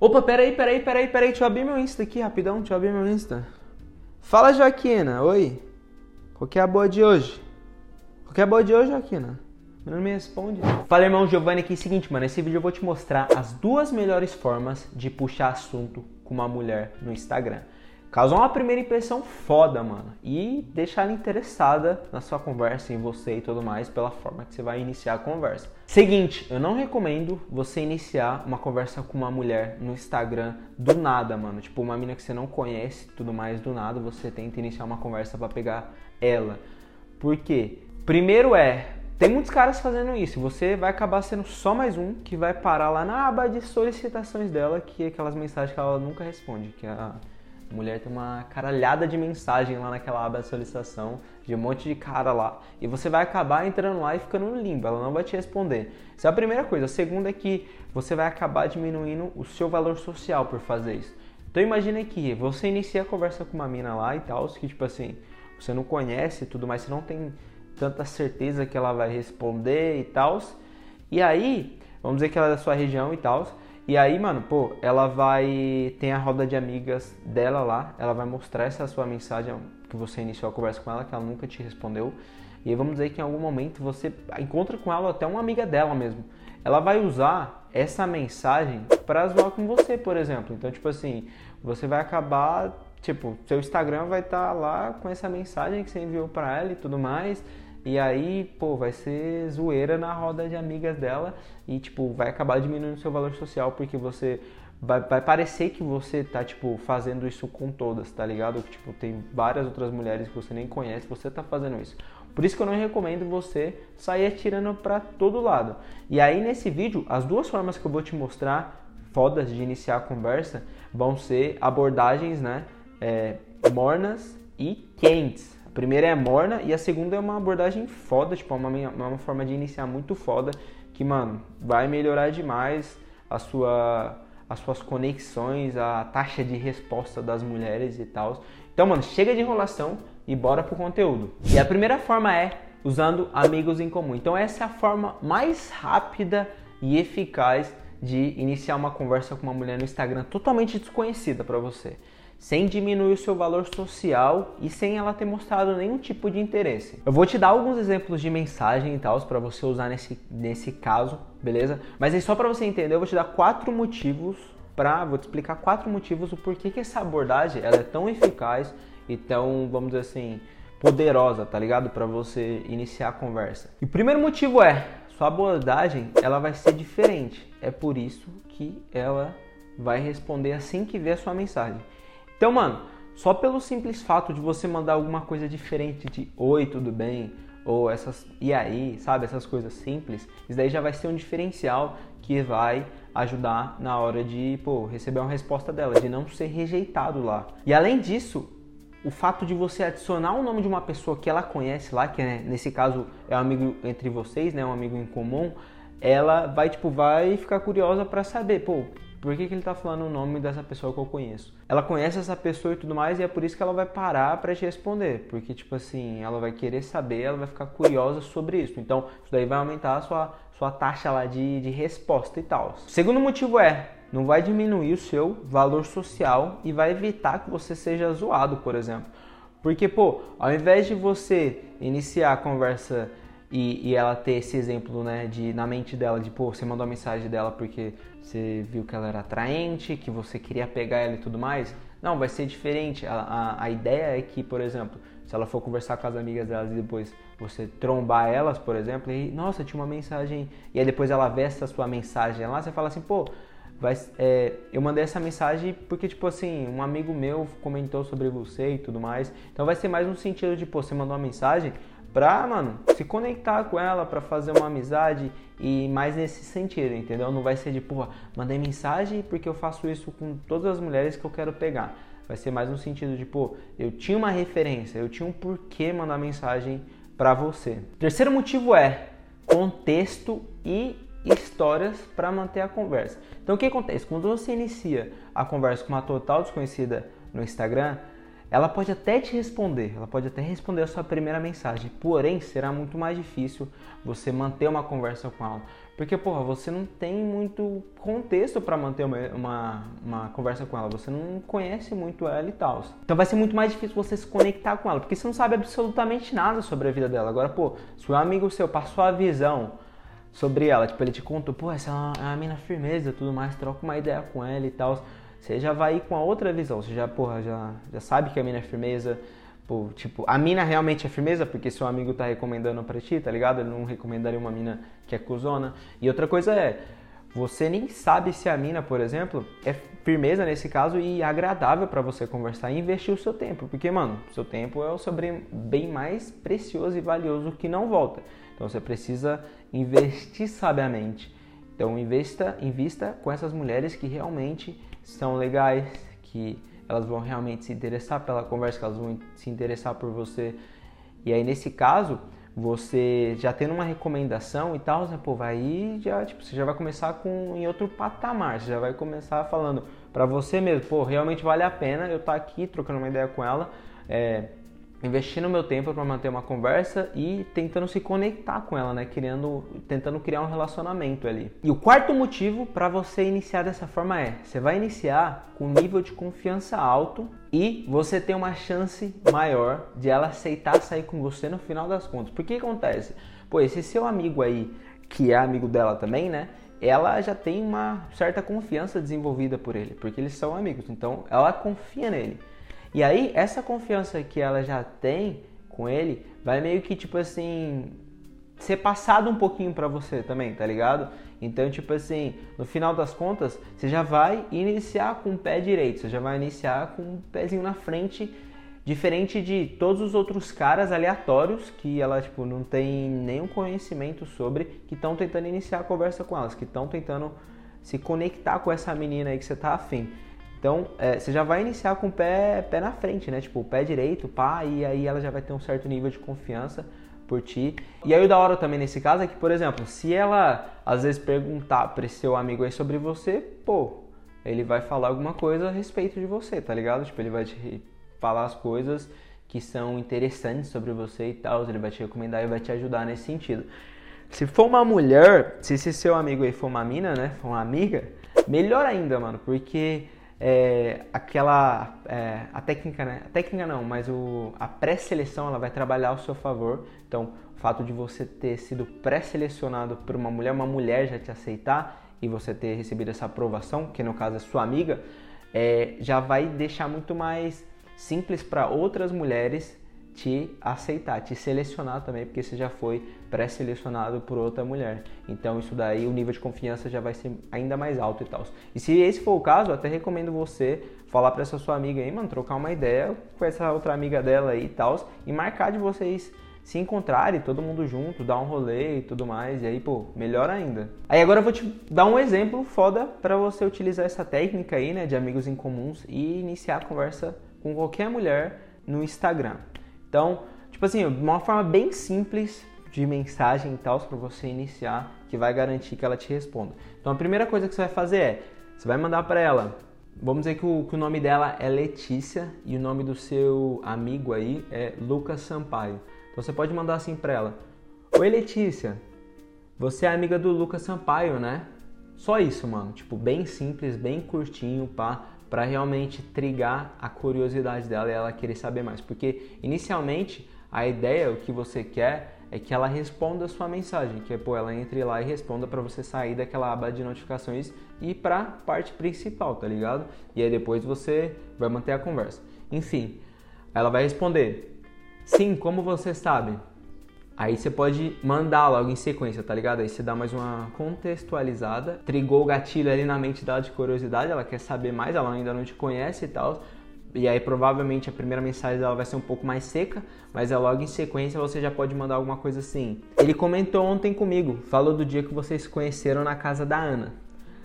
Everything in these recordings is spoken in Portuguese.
Opa, peraí, peraí, peraí, peraí, deixa eu abrir meu Insta aqui rapidão, deixa eu abrir meu Insta. Fala, Joaquina, oi. Qual que é a boa de hoje? Qual que é a boa de hoje, Joaquina? Não me responde. Fala, irmão Giovanni aqui, seguinte, mano, nesse vídeo eu vou te mostrar as duas melhores formas de puxar assunto com uma mulher no Instagram causar uma primeira impressão foda, mano. E deixar ela interessada na sua conversa, em você e tudo mais, pela forma que você vai iniciar a conversa. Seguinte, eu não recomendo você iniciar uma conversa com uma mulher no Instagram do nada, mano. Tipo, uma mina que você não conhece, tudo mais, do nada, você tenta iniciar uma conversa para pegar ela. Por quê? Primeiro é, tem muitos caras fazendo isso. Você vai acabar sendo só mais um que vai parar lá na aba de solicitações dela, que é aquelas mensagens que ela nunca responde, que é a mulher tem uma caralhada de mensagem lá naquela aba de solicitação, de um monte de cara lá. E você vai acabar entrando lá e ficando no limbo, ela não vai te responder. Essa é a primeira coisa. A segunda é que você vai acabar diminuindo o seu valor social por fazer isso. Então imagine que você inicia a conversa com uma mina lá e tal, que tipo assim, você não conhece tudo mais, você não tem tanta certeza que ela vai responder e tal. E aí, vamos dizer que ela é da sua região e tal. E aí, mano, pô, ela vai. Tem a roda de amigas dela lá. Ela vai mostrar essa sua mensagem que você iniciou a conversa com ela, que ela nunca te respondeu. E aí vamos dizer que em algum momento você encontra com ela até uma amiga dela mesmo. Ela vai usar essa mensagem para zoar com você, por exemplo. Então, tipo assim, você vai acabar, tipo, seu Instagram vai estar tá lá com essa mensagem que você enviou para ela e tudo mais. E aí, pô, vai ser zoeira na roda de amigas dela e, tipo, vai acabar diminuindo seu valor social porque você vai, vai parecer que você tá, tipo, fazendo isso com todas, tá ligado? Tipo, tem várias outras mulheres que você nem conhece, você tá fazendo isso. Por isso que eu não recomendo você sair atirando para todo lado. E aí, nesse vídeo, as duas formas que eu vou te mostrar, fodas de iniciar a conversa, vão ser abordagens, né, é, mornas e quentes primeira é morna e a segunda é uma abordagem foda, tipo, uma, uma forma de iniciar muito foda que, mano, vai melhorar demais a sua, as suas conexões, a taxa de resposta das mulheres e tal. Então, mano, chega de enrolação e bora pro conteúdo. E a primeira forma é usando amigos em comum. Então, essa é a forma mais rápida e eficaz de iniciar uma conversa com uma mulher no Instagram totalmente desconhecida para você sem diminuir o seu valor social e sem ela ter mostrado nenhum tipo de interesse. Eu vou te dar alguns exemplos de mensagem e tal para você usar nesse, nesse caso, beleza? Mas aí só para você entender, eu vou te dar quatro motivos para, vou te explicar quatro motivos o porquê que essa abordagem ela é tão eficaz e tão, vamos dizer assim, poderosa, tá ligado? Para você iniciar a conversa. E o primeiro motivo é, sua abordagem ela vai ser diferente. É por isso que ela vai responder assim que ver a sua mensagem. Então, mano, só pelo simples fato de você mandar alguma coisa diferente de oi, tudo bem? Ou essas e aí, sabe? Essas coisas simples, isso daí já vai ser um diferencial que vai ajudar na hora de, pô, receber uma resposta dela, de não ser rejeitado lá. E além disso, o fato de você adicionar o nome de uma pessoa que ela conhece lá, que é, nesse caso é um amigo entre vocês, né, um amigo em comum, ela vai tipo vai ficar curiosa para saber, pô, por que, que ele está falando o nome dessa pessoa que eu conheço? Ela conhece essa pessoa e tudo mais, e é por isso que ela vai parar para te responder. Porque, tipo assim, ela vai querer saber, ela vai ficar curiosa sobre isso. Então, isso daí vai aumentar a sua, sua taxa lá de, de resposta e tal. Segundo motivo é, não vai diminuir o seu valor social e vai evitar que você seja zoado, por exemplo. Porque, pô, ao invés de você iniciar a conversa e, e, ela ter esse exemplo, né, de na mente dela, de pô, você mandou a mensagem dela porque você viu que ela era atraente, que você queria pegar ela e tudo mais. Não, vai ser diferente. A, a, a ideia é que, por exemplo, se ela for conversar com as amigas delas e depois você trombar elas, por exemplo, e nossa, tinha uma mensagem, e aí depois ela vê essa sua mensagem lá, você fala assim, pô, vai, é, eu mandei essa mensagem porque, tipo assim, um amigo meu comentou sobre você e tudo mais. Então vai ser mais um sentido de, pô, você mandou uma mensagem, pra, mano, se conectar com ela, pra fazer uma amizade e mais nesse sentido, entendeu? Não vai ser de, porra, mandei mensagem porque eu faço isso com todas as mulheres que eu quero pegar. Vai ser mais no sentido de, pô, eu tinha uma referência, eu tinha um porquê mandar mensagem pra você. Terceiro motivo é contexto e histórias para manter a conversa. Então o que acontece? Quando você inicia a conversa com uma total desconhecida no Instagram, ela pode até te responder, ela pode até responder a sua primeira mensagem, porém será muito mais difícil você manter uma conversa com ela. Porque, porra, você não tem muito contexto para manter uma, uma, uma, conversa com ela, você não conhece muito ela e tal. Então vai ser muito mais difícil você se conectar com ela, porque você não sabe absolutamente nada sobre a vida dela. Agora, pô, se o amigo seu passou a visão sobre ela, tipo, ele te contou, pô, essa é uma, é uma mina firmeza tudo mais, troca uma ideia com ela e tal você já vai com a outra visão. Você já, porra, já, já sabe que a mina é firmeza. Pô, tipo, a mina realmente é firmeza porque seu amigo tá recomendando pra ti, tá ligado? Ele não recomendaria uma mina que é cuzona. E outra coisa é, você nem sabe se a mina, por exemplo, é firmeza nesse caso e agradável para você conversar e investir o seu tempo. Porque, mano, seu tempo é o seu bem mais precioso e valioso que não volta. Então você precisa investir sabiamente. Então investa, invista com essas mulheres que realmente são legais, que elas vão realmente se interessar pela conversa, que elas vão se interessar por você. E aí nesse caso, você já tendo uma recomendação e tal, né, pô, vai já, tipo, você já vai começar com em outro patamar, você já vai começar falando para você mesmo, pô, realmente vale a pena eu estar tá aqui trocando uma ideia com ela, é, investindo meu tempo para manter uma conversa e tentando se conectar com ela, né? Criando, tentando criar um relacionamento ali. E o quarto motivo para você iniciar dessa forma é: você vai iniciar com um nível de confiança alto e você tem uma chance maior de ela aceitar sair com você no final das contas. Por que acontece? Pô, esse seu amigo aí, que é amigo dela também, né? Ela já tem uma certa confiança desenvolvida por ele, porque eles são amigos. Então, ela confia nele. E aí, essa confiança que ela já tem com ele vai meio que, tipo assim, ser passado um pouquinho para você também, tá ligado? Então, tipo assim, no final das contas, você já vai iniciar com o pé direito, você já vai iniciar com um pezinho na frente, diferente de todos os outros caras aleatórios que ela, tipo, não tem nenhum conhecimento sobre, que estão tentando iniciar a conversa com elas, que estão tentando se conectar com essa menina aí que você tá afim. Então, é, você já vai iniciar com o pé, pé na frente, né? Tipo, o pé direito, pá, e aí ela já vai ter um certo nível de confiança por ti. E aí o da hora também nesse caso é que, por exemplo, se ela às vezes perguntar para esse seu amigo aí sobre você, pô, ele vai falar alguma coisa a respeito de você, tá ligado? Tipo, ele vai te falar as coisas que são interessantes sobre você e tal, ele vai te recomendar e vai te ajudar nesse sentido. Se for uma mulher, se esse seu amigo aí for uma mina, né, for uma amiga, melhor ainda, mano, porque é, aquela é, a técnica, né? A técnica não, mas o, a pré-seleção ela vai trabalhar ao seu favor. Então, o fato de você ter sido pré-selecionado por uma mulher, uma mulher já te aceitar e você ter recebido essa aprovação, que no caso é sua amiga, é, já vai deixar muito mais simples para outras mulheres te aceitar, te selecionar também, porque você já foi pré-selecionado por outra mulher. Então isso daí o nível de confiança já vai ser ainda mais alto e tal. E se esse for o caso, eu até recomendo você falar para essa sua amiga aí, mano, trocar uma ideia com essa outra amiga dela aí e tal, e marcar de vocês se encontrarem, todo mundo junto, dar um rolê e tudo mais, e aí, pô, melhor ainda. Aí agora eu vou te dar um exemplo foda para você utilizar essa técnica aí, né, de amigos em comuns e iniciar a conversa com qualquer mulher no Instagram. Então, tipo assim, uma forma bem simples de mensagem e tal para você iniciar, que vai garantir que ela te responda. Então, a primeira coisa que você vai fazer é, você vai mandar para ela, vamos dizer que o, que o nome dela é Letícia e o nome do seu amigo aí é Lucas Sampaio. Então, você pode mandar assim para ela: Oi, Letícia, você é amiga do Lucas Sampaio, né? Só isso, mano. Tipo, bem simples, bem curtinho, pá para realmente trigar a curiosidade dela e ela querer saber mais. Porque inicialmente a ideia, o que você quer é que ela responda a sua mensagem, que é pô, ela entre lá e responda para você sair daquela aba de notificações e para parte principal, tá ligado? E aí depois você vai manter a conversa. Enfim, ela vai responder: "Sim, como você sabe?" Aí você pode mandar logo em sequência, tá ligado? Aí você dá mais uma contextualizada, trigou o gatilho ali na mente dela de curiosidade, ela quer saber mais, ela ainda não te conhece e tal. E aí provavelmente a primeira mensagem dela vai ser um pouco mais seca, mas é logo em sequência você já pode mandar alguma coisa assim. Ele comentou ontem comigo, falou do dia que vocês se conheceram na casa da Ana.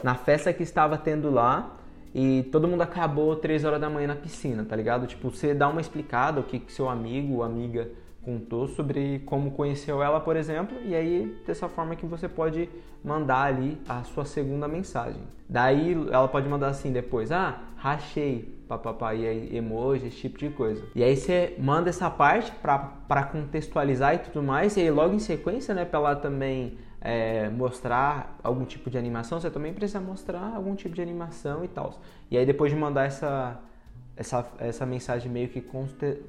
Na festa que estava tendo lá, e todo mundo acabou 3 horas da manhã na piscina, tá ligado? Tipo, você dá uma explicada o que, que seu amigo ou amiga contou sobre como conheceu ela, por exemplo, e aí dessa forma que você pode mandar ali a sua segunda mensagem. Daí ela pode mandar assim depois, ah, rachei, papapá, e aí emoji, esse tipo de coisa. E aí você manda essa parte para contextualizar e tudo mais, e aí logo em sequência, né, para ela também é, mostrar algum tipo de animação, você também precisa mostrar algum tipo de animação e tal. E aí depois de mandar essa, essa, essa mensagem meio que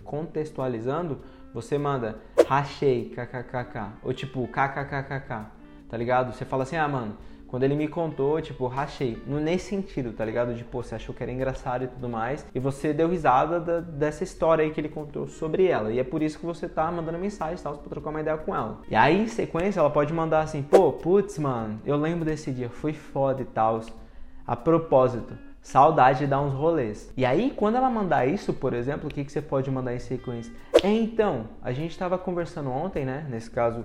contextualizando, você manda rachei, kkkk, ou tipo kkkk, tá ligado? Você fala assim, ah, mano, quando ele me contou, tipo, rachei. No, nesse sentido, tá ligado? De, pô, você achou que era engraçado e tudo mais. E você deu risada da, dessa história aí que ele contou sobre ela. E é por isso que você tá mandando mensagem e tal, pra trocar uma ideia com ela. E aí, em sequência, ela pode mandar assim, pô, putz, mano, eu lembro desse dia, foi foda e tal. A propósito, saudade de dar uns rolês. E aí, quando ela mandar isso, por exemplo, o que, que você pode mandar em sequência? É então, a gente estava conversando ontem, né? Nesse caso,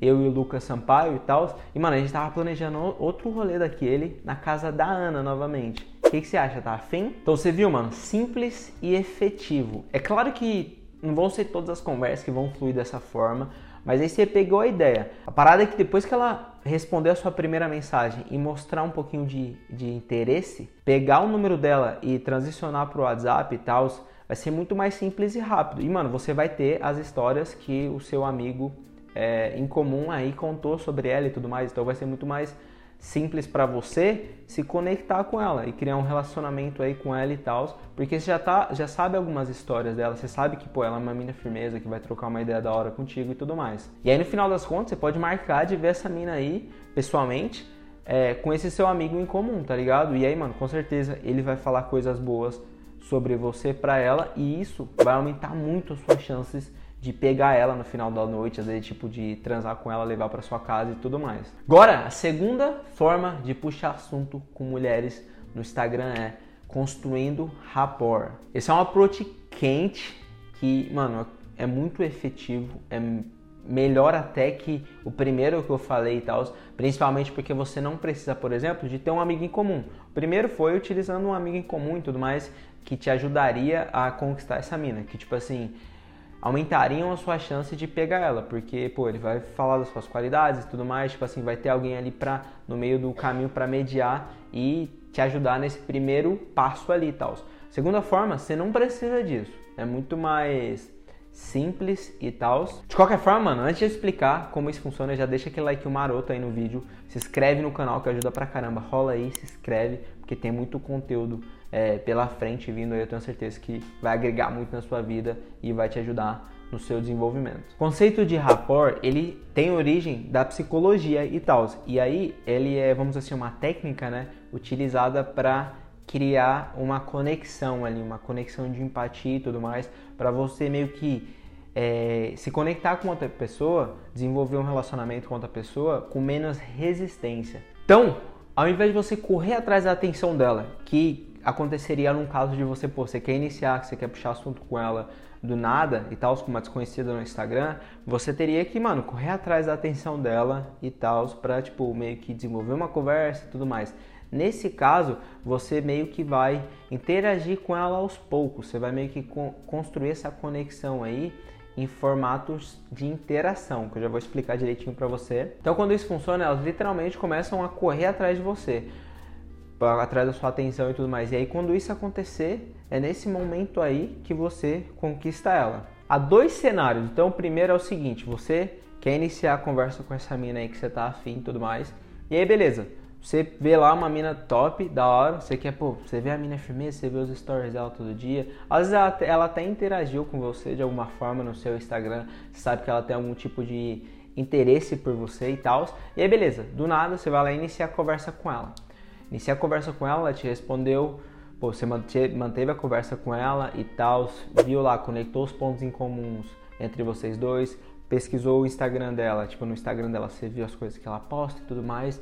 eu e o Lucas Sampaio e tal. E, mano, a gente tava planejando outro rolê daquele na casa da Ana novamente. O que, que você acha? Tá afim? Então você viu, mano? Simples e efetivo. É claro que não vão ser todas as conversas que vão fluir dessa forma, mas aí você pegou a ideia. A parada é que depois que ela responder a sua primeira mensagem e mostrar um pouquinho de, de interesse, pegar o número dela e transicionar pro WhatsApp e tal, vai ser muito mais simples e rápido. E, mano, você vai ter as histórias que o seu amigo é, em comum aí contou sobre ela e tudo mais. Então vai ser muito mais simples para você se conectar com ela e criar um relacionamento aí com ela e tal, porque você já tá, já sabe algumas histórias dela, você sabe que pô, ela é uma mina firmeza que vai trocar uma ideia da hora contigo e tudo mais. E aí no final das contas você pode marcar de ver essa mina aí pessoalmente é, com esse seu amigo em comum, tá ligado? E aí, mano, com certeza ele vai falar coisas boas sobre você para ela e isso vai aumentar muito as suas chances de pegar ela no final da noite, às vezes tipo de transar com ela, levar para sua casa e tudo mais. Agora, a segunda forma de puxar assunto com mulheres no Instagram é construindo rapport. Esse é um approach quente que, mano, é muito efetivo, é melhor até que o primeiro que eu falei e tal, principalmente porque você não precisa, por exemplo, de ter um amigo em comum. O primeiro foi utilizando um amigo em comum e tudo mais que te ajudaria a conquistar essa mina, que tipo assim, aumentariam a sua chance de pegar ela, porque, pô, ele vai falar das suas qualidades e tudo mais, tipo assim, vai ter alguém ali pra, no meio do caminho para mediar e te ajudar nesse primeiro passo ali tal. Segunda forma, você não precisa disso, é muito mais simples e tal. De qualquer forma, mano, antes de explicar como isso funciona, já deixa aquele like maroto aí no vídeo, se inscreve no canal que ajuda pra caramba, rola aí, se inscreve, porque tem muito conteúdo é, pela frente vindo aí, eu tenho certeza que vai agregar muito na sua vida e vai te ajudar no seu desenvolvimento. O conceito de rapport, ele tem origem da psicologia e tal. E aí ele é, vamos assim, uma técnica, né, utilizada para criar uma conexão ali, uma conexão de empatia e tudo mais, para você meio que é, se conectar com outra pessoa, desenvolver um relacionamento com outra pessoa com menos resistência. Então, ao invés de você correr atrás da atenção dela, que aconteceria num caso de você, pô, você quer iniciar, que você quer puxar assunto com ela do nada e tal, com uma desconhecida no Instagram, você teria que, mano, correr atrás da atenção dela e tal, pra, tipo, meio que desenvolver uma conversa e tudo mais. Nesse caso, você meio que vai interagir com ela aos poucos, você vai meio que construir essa conexão aí em formatos de interação, que eu já vou explicar direitinho para você. Então, quando isso funciona, elas literalmente começam a correr atrás de você, atrás da sua atenção e tudo mais. E aí, quando isso acontecer, é nesse momento aí que você conquista ela. Há dois cenários. Então, o primeiro é o seguinte: você quer iniciar a conversa com essa mina aí que você tá afim e tudo mais. E aí, beleza. Você vê lá uma mina top, da hora, você quer, pô, você vê a mina firmeza, você vê os stories dela todo dia. Às vezes ela, ela até interagiu com você de alguma forma no seu Instagram, você sabe que ela tem algum tipo de interesse por você e tal. E aí, beleza, do nada você vai lá iniciar a conversa com ela. Iniciar a conversa com ela, ela te respondeu, pô, você manteve a conversa com ela e tal, viu lá, conectou os pontos em comuns entre vocês dois, pesquisou o Instagram dela, tipo, no Instagram dela você viu as coisas que ela posta e tudo mais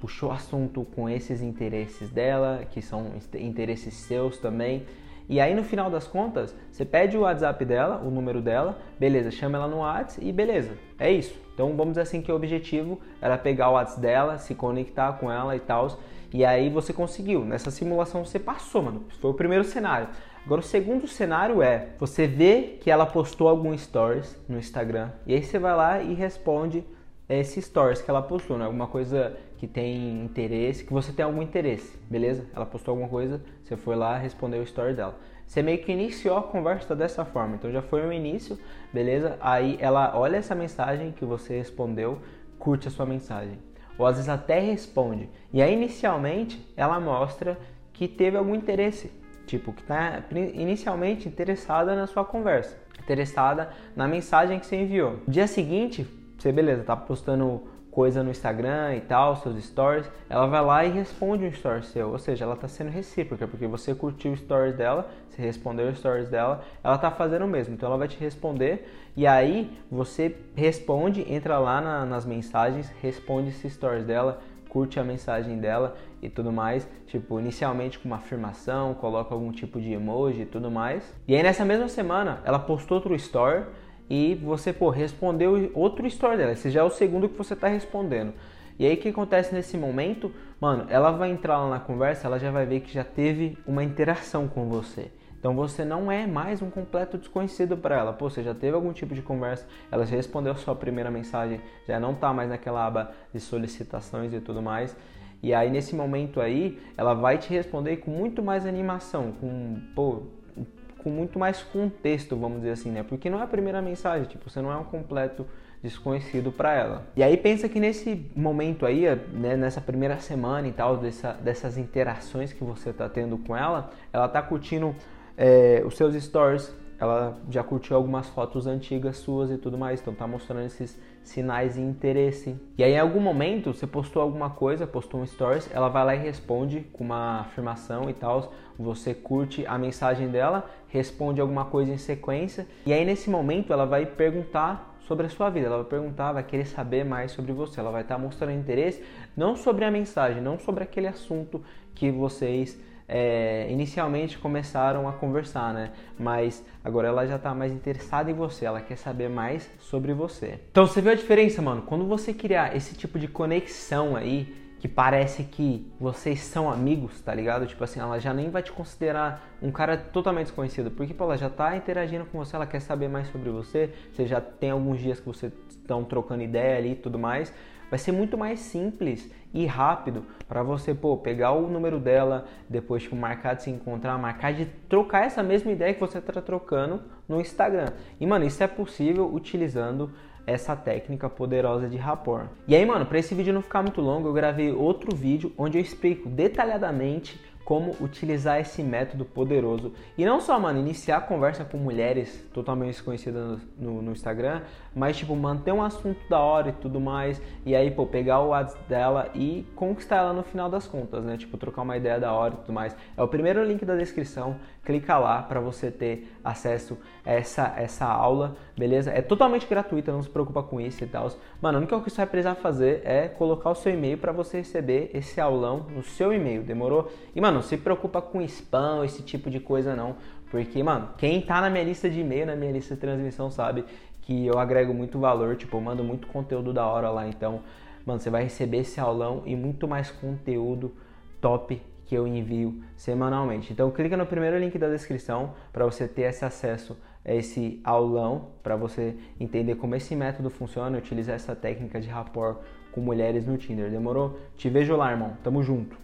puxou assunto com esses interesses dela, que são interesses seus também. E aí no final das contas, você pede o WhatsApp dela, o número dela, beleza, chama ela no WhatsApp e beleza. É isso. Então vamos dizer assim que o objetivo era pegar o WhatsApp dela, se conectar com ela e tal. E aí você conseguiu. Nessa simulação você passou, mano. Foi o primeiro cenário. Agora, o segundo cenário é você vê que ela postou algum stories no Instagram e aí você vai lá e responde esse stories que ela postou, né? Alguma coisa que tem interesse, que você tem algum interesse, beleza? Ela postou alguma coisa, você foi lá respondeu o story dela. Você meio que iniciou a conversa dessa forma, então já foi o início, beleza? Aí ela olha essa mensagem que você respondeu, curte a sua mensagem. Ou às vezes até responde. E aí inicialmente ela mostra que teve algum interesse, tipo, que está inicialmente interessada na sua conversa, interessada na mensagem que você enviou. Dia seguinte, você, beleza, tá postando coisa no Instagram e tal, seus stories, ela vai lá e responde um story seu, ou seja, ela está sendo recíproca, porque você curtiu o stories dela, você respondeu os stories dela, ela está fazendo o mesmo, então ela vai te responder e aí você responde, entra lá na, nas mensagens, responde esses stories dela, curte a mensagem dela e tudo mais, tipo, inicialmente com uma afirmação, coloca algum tipo de emoji e tudo mais. E aí nessa mesma semana, ela postou outro story e você, pô, respondeu outro story dela. Esse já é o segundo que você está respondendo. E aí o que acontece nesse momento? Mano, ela vai entrar lá na conversa, ela já vai ver que já teve uma interação com você. Então você não é mais um completo desconhecido para ela. Pô, você já teve algum tipo de conversa, ela já respondeu a sua primeira mensagem, já não tá mais naquela aba de solicitações e tudo mais. E aí nesse momento aí, ela vai te responder com muito mais animação, com, pô, com muito mais contexto, vamos dizer assim, né? Porque não é a primeira mensagem, tipo, você não é um completo desconhecido para ela. E aí pensa que nesse momento aí, né, nessa primeira semana e tal, dessa, dessas interações que você tá tendo com ela, ela tá curtindo é, os seus stories, ela já curtiu algumas fotos antigas suas e tudo mais, então tá mostrando esses sinais de interesse. E aí em algum momento você postou alguma coisa, postou um stories, ela vai lá e responde com uma afirmação e tal, você curte a mensagem dela, responde alguma coisa em sequência, e aí nesse momento ela vai perguntar sobre a sua vida, ela vai perguntar, vai querer saber mais sobre você, ela vai estar mostrando interesse não sobre a mensagem, não sobre aquele assunto que vocês é, inicialmente começaram a conversar, né? Mas agora ela já está mais interessada em você, ela quer saber mais sobre você. Então você viu a diferença, mano? Quando você criar esse tipo de conexão aí, que parece que vocês são amigos, tá ligado? Tipo assim, ela já nem vai te considerar um cara totalmente desconhecido, porque pô, ela já tá interagindo com você, ela quer saber mais sobre você, você já tem alguns dias que vocês estão trocando ideia ali e tudo mais vai ser muito mais simples e rápido para você pô, pegar o número dela, depois tipo, marcar de se encontrar, marcar de trocar essa mesma ideia que você está trocando no Instagram. E mano, isso é possível utilizando essa técnica poderosa de rapport. E aí, mano, para esse vídeo não ficar muito longo, eu gravei outro vídeo onde eu explico detalhadamente como utilizar esse método poderoso. E não só, mano, iniciar a conversa com mulheres totalmente desconhecidas no, no, Instagram, mas, tipo, manter um assunto da hora e tudo mais. E aí, pô, pegar o WhatsApp dela e conquistar ela no final das contas, né? Tipo, trocar uma ideia da hora e tudo mais. É o primeiro link da descrição. Clica lá para você ter acesso a essa, essa aula, beleza? É totalmente gratuita, não se preocupa com isso e tal. Mano, a única coisa que você vai precisar fazer é colocar o seu e-mail para você receber esse aulão no seu e-mail, demorou? E, mano, não se preocupa com spam, esse tipo de coisa não. Porque, mano, quem tá na minha lista de e-mail, na minha lista de transmissão, sabe que eu agrego muito valor, tipo, eu mando muito conteúdo da hora lá. Então, mano, você vai receber esse aulão e muito mais conteúdo top que eu envio semanalmente. Então clica no primeiro link da descrição para você ter esse acesso a esse aulão, para você entender como esse método funciona, utilizar essa técnica de rapport com mulheres no Tinder. Demorou? Te vejo lá, irmão. Tamo junto.